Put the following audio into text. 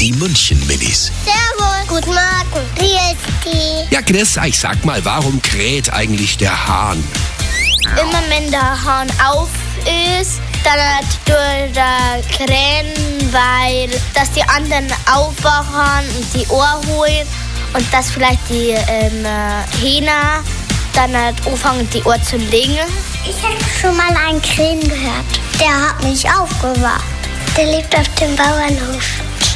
Die München-Minis. Servus. Guten Morgen. Wie ist die? Ja, Chris, ich sag mal, warum kräht eigentlich der Hahn? Immer wenn der Hahn auf ist, dann tut er krähen, weil dass die anderen aufwachen und die Ohr holen und dass vielleicht die ähm, Hähner dann halt anfangen, die Ohr zu legen. Ich habe schon mal einen Krähen gehört. Der hat mich aufgewacht. Der lebt auf dem Bauernhof.